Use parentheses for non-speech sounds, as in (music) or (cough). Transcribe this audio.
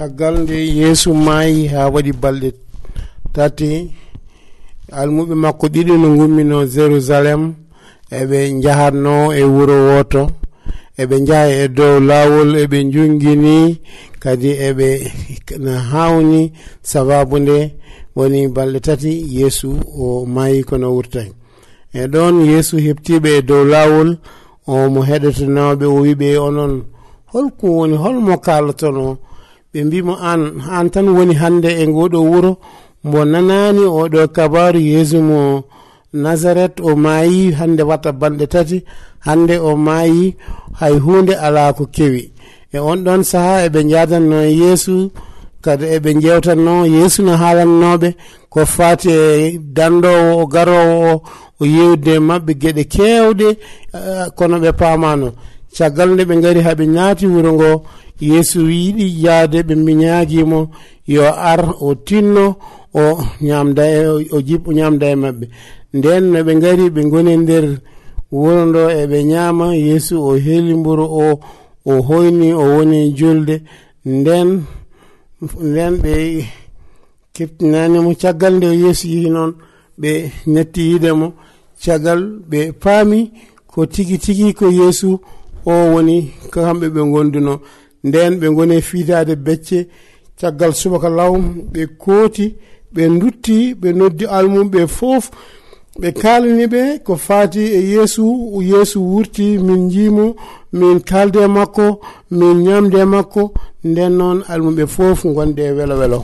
caggal nde yeesu maayi ha waɗi balɗe. Tati almuɓe makko ɗiɗi no gummino jérusalem eɓe jahatno e wuro woto eɓe jaha e dow laawol eɓe jungini kadi eɓe (laughs) no hawni sababu nde woni balɗe tati yeesu o maayi kono wurtani e ɗon yeesu heftiɓe e dow laawol omo heɗotanoɓe o wiɓe onon holko woni holmo kalaton ɓe mbimo an an tan woni hande e ngoɗo wuro mbo nanani oɗo kabaru yeesu mo nazaret o maayi hande watta banɗe tati hande o maayi hay hunde ala ko kewi. E on ɗon saaha eɓe jadanno yeesu kadi eɓe jewtanno yeesu no haalannoɓe ko fati e dandowo o garowo o o yewde mabɓe gueɗe kewɗe eh, kono ɓe pamano caggal nde ɓe gari haɓe ñaati wuro ngo yeeso yiɗi yaade ɓe mi yo ar o tinno o ñamda e o jib o ñamda e maɓɓe. Nden no ɓe gari ɓe goni nder wuro ndo eɓe ñaama yeeso o heeli mburo o o hoyni o woni julde. Nden nden ɓe keptinanimo caggal nde yeeso yihi noon ɓe ñatti yiidemo caggal ɓe paami ko tigi tigi ko yeeso o woni ko kamɓe ɓe gonduno nden ɓe goni fiitade becce caggal subaka law ɓe kooti ɓe dutti ɓe noddi almum ɓe fof. Ɓe kalani ɓe ko fati e yeesu yeesu wurti min jiimo min kalde makko min ñamde makko. Nden noon almuɓe fof gonde welo welo.